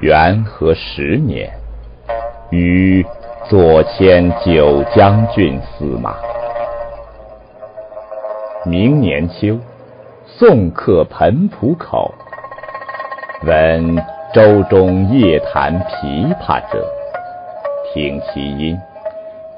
元和十年，于左迁九将军司马。明年秋，送客彭浦口，闻舟中夜弹琵琶者，听其音，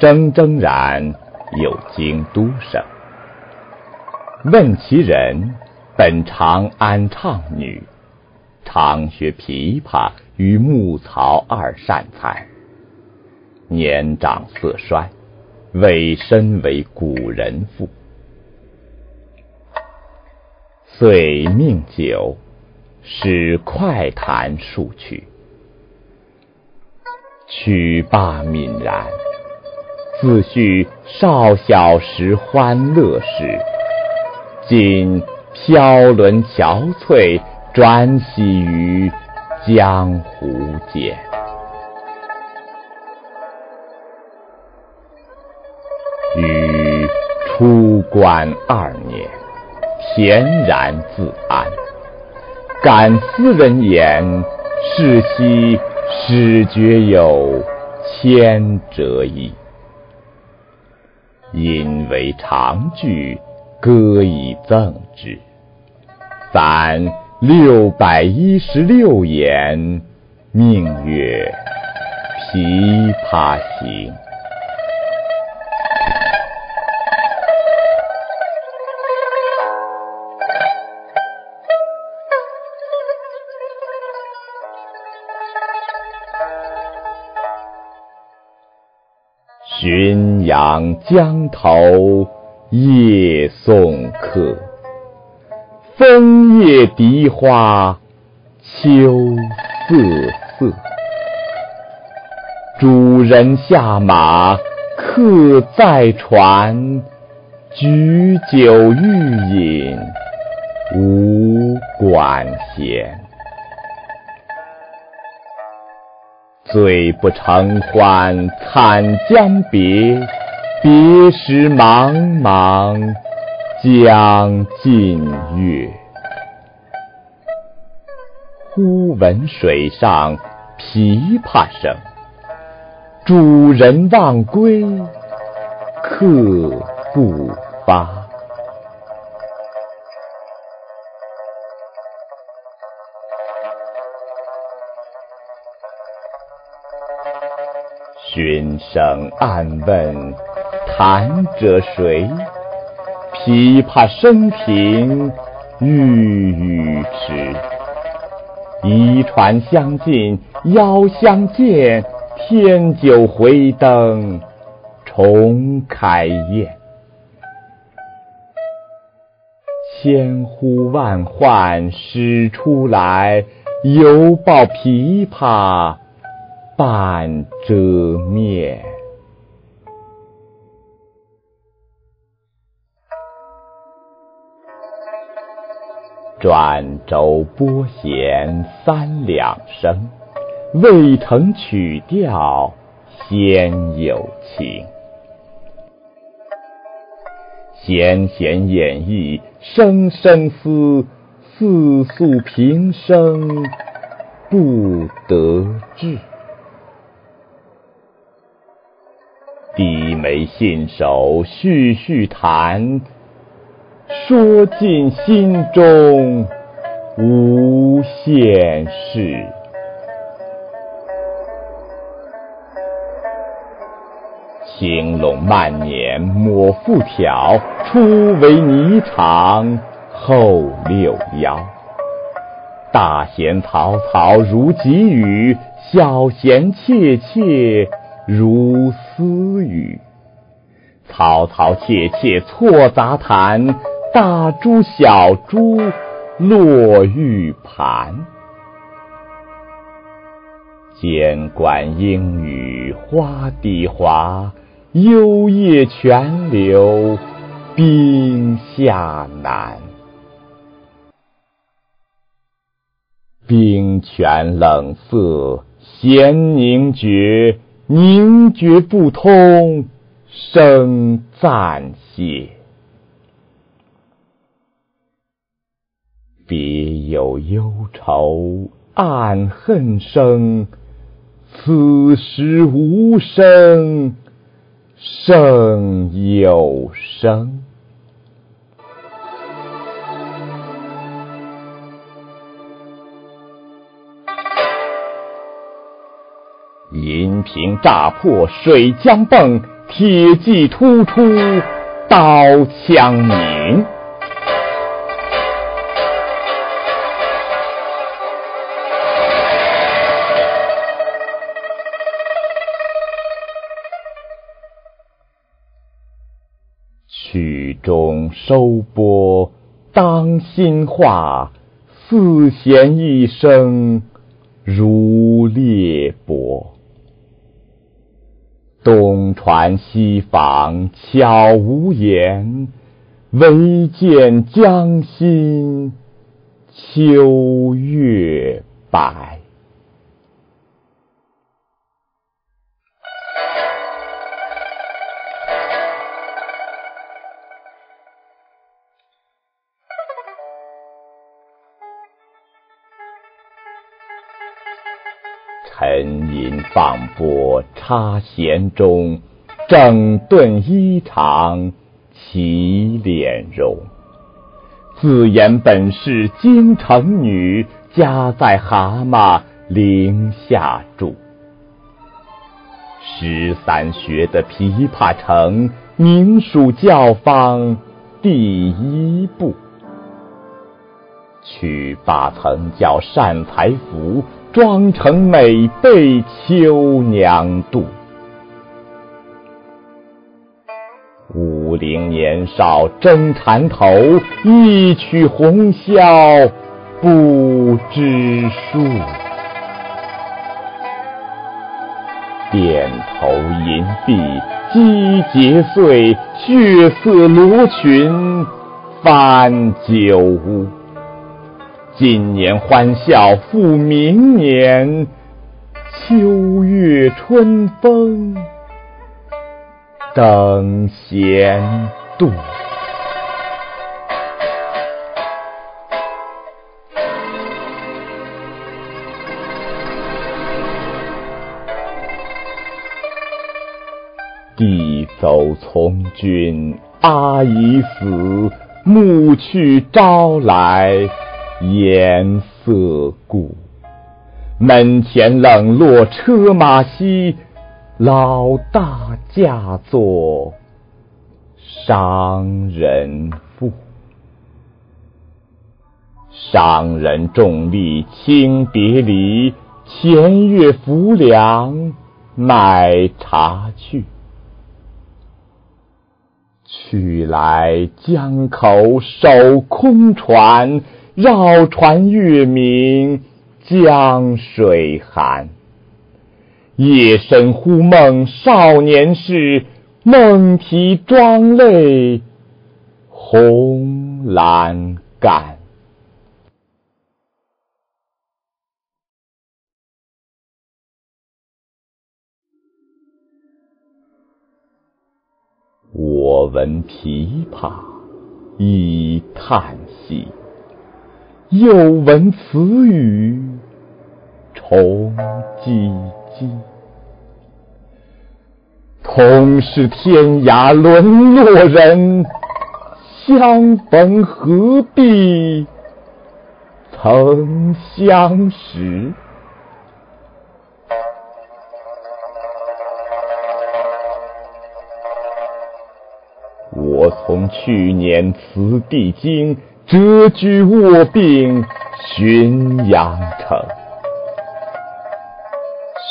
铮铮然有京都声。问其人，本长安唱女，常学琵琶。与木曹二善才，年长色衰，委身为古人妇。遂命酒，使快弹数曲。曲罢泯然，自叙少小时欢乐事。今飘沦憔悴，转徙于。江湖间，于出关二年，恬然自安。感斯人言，世兮始觉有千折矣。因为长句，歌以赠之。凡。六百一十六言，命曰《琵琶行》。浔阳江头夜送客。枫叶荻花秋瑟瑟，主人下马客在船，举酒欲饮无管弦。醉不成欢惨将别，别时茫茫。江浸月，忽闻水上琵琶声。主人忘归，客不发。寻声暗问，弹者谁？琵琶声停欲语迟，移船相近邀相见，添酒回灯重开宴。千呼万唤始出来，犹抱琵琶半遮面。转轴拨弦三两声，未成曲调先有情。弦弦掩抑声声思，似诉平生不得志。眉信手续续弹。说尽心中无限事，青龙慢捻抹复挑，初为霓裳后六幺。大弦嘈嘈如急雨，小弦切切如私语。嘈嘈切切错杂弹。大珠小珠落玉盘，间关莺语花底滑，幽咽泉流冰下难。冰泉冷涩，弦凝绝，凝绝不通，声暂歇。别有忧愁，暗恨生。此时无声胜有声。银瓶乍破水浆迸，铁骑突出刀枪鸣。曲终收拨当心画，四弦一声如裂帛。东船西舫悄无言，唯见江心秋月白。沉吟放拨插弦中，整顿衣裳起敛容。自言本是京城女，家在蛤蟆陵下住。十三学的琵琶成，名属教坊第一部。曲罢曾教善才服。妆成美被秋娘妒，五陵年少争缠头，一曲红绡不知数。钿头银篦击节碎，血色罗裙翻酒污。今年欢笑复明年，秋月春风等闲度。弟走从军，阿姨死，暮去朝来。颜色故，门前冷落车马稀，老大嫁作商人妇。商人重利轻别离，前月浮梁买茶去。去来江口守空船。绕船月明，江水寒。夜深忽梦少年事，梦啼妆泪红阑干。我闻琵琶，已叹息。又闻此语重唧唧，同是天涯沦落人，相逢何必曾相识？我从去年辞帝京。谪居卧病浔阳城，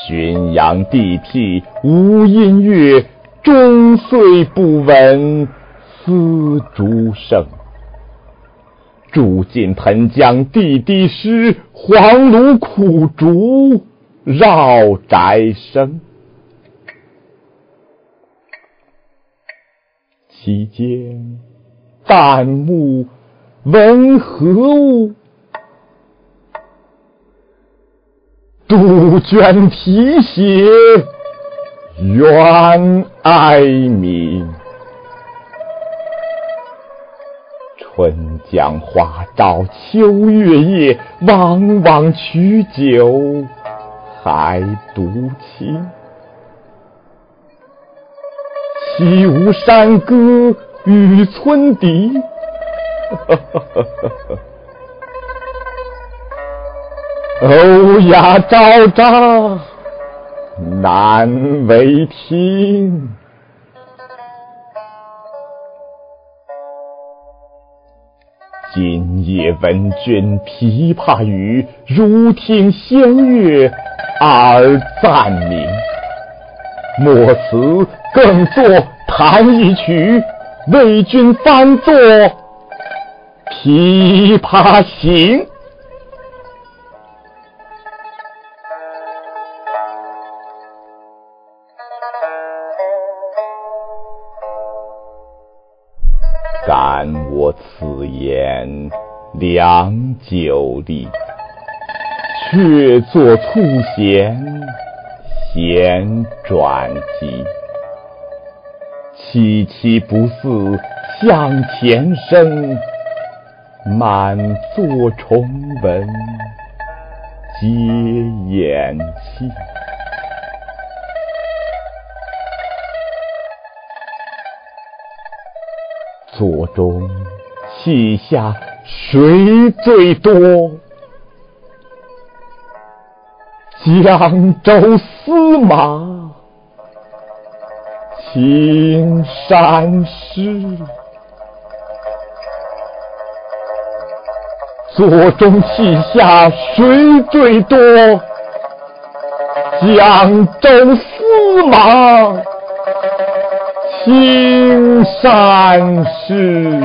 浔阳地僻无音乐，终岁不闻丝竹声。住近湓江地低湿，黄芦苦竹绕宅生。其间。旦暮问何物？杜鹃啼血猿哀鸣。春江花朝秋月夜，往往取酒还独倾。起舞山歌与村笛，欧呀昭昭难为听。今夜闻君琵琶语，如听仙乐耳暂明。莫辞更作弹一曲，为君翻作《琵琶行》。感我此言良久立，却作促弦。弦转急，凄凄不似向前声，满座重闻皆咽气。座中泣下谁最多？江州司马青衫湿，座中泣下谁最多？江州司马青衫湿。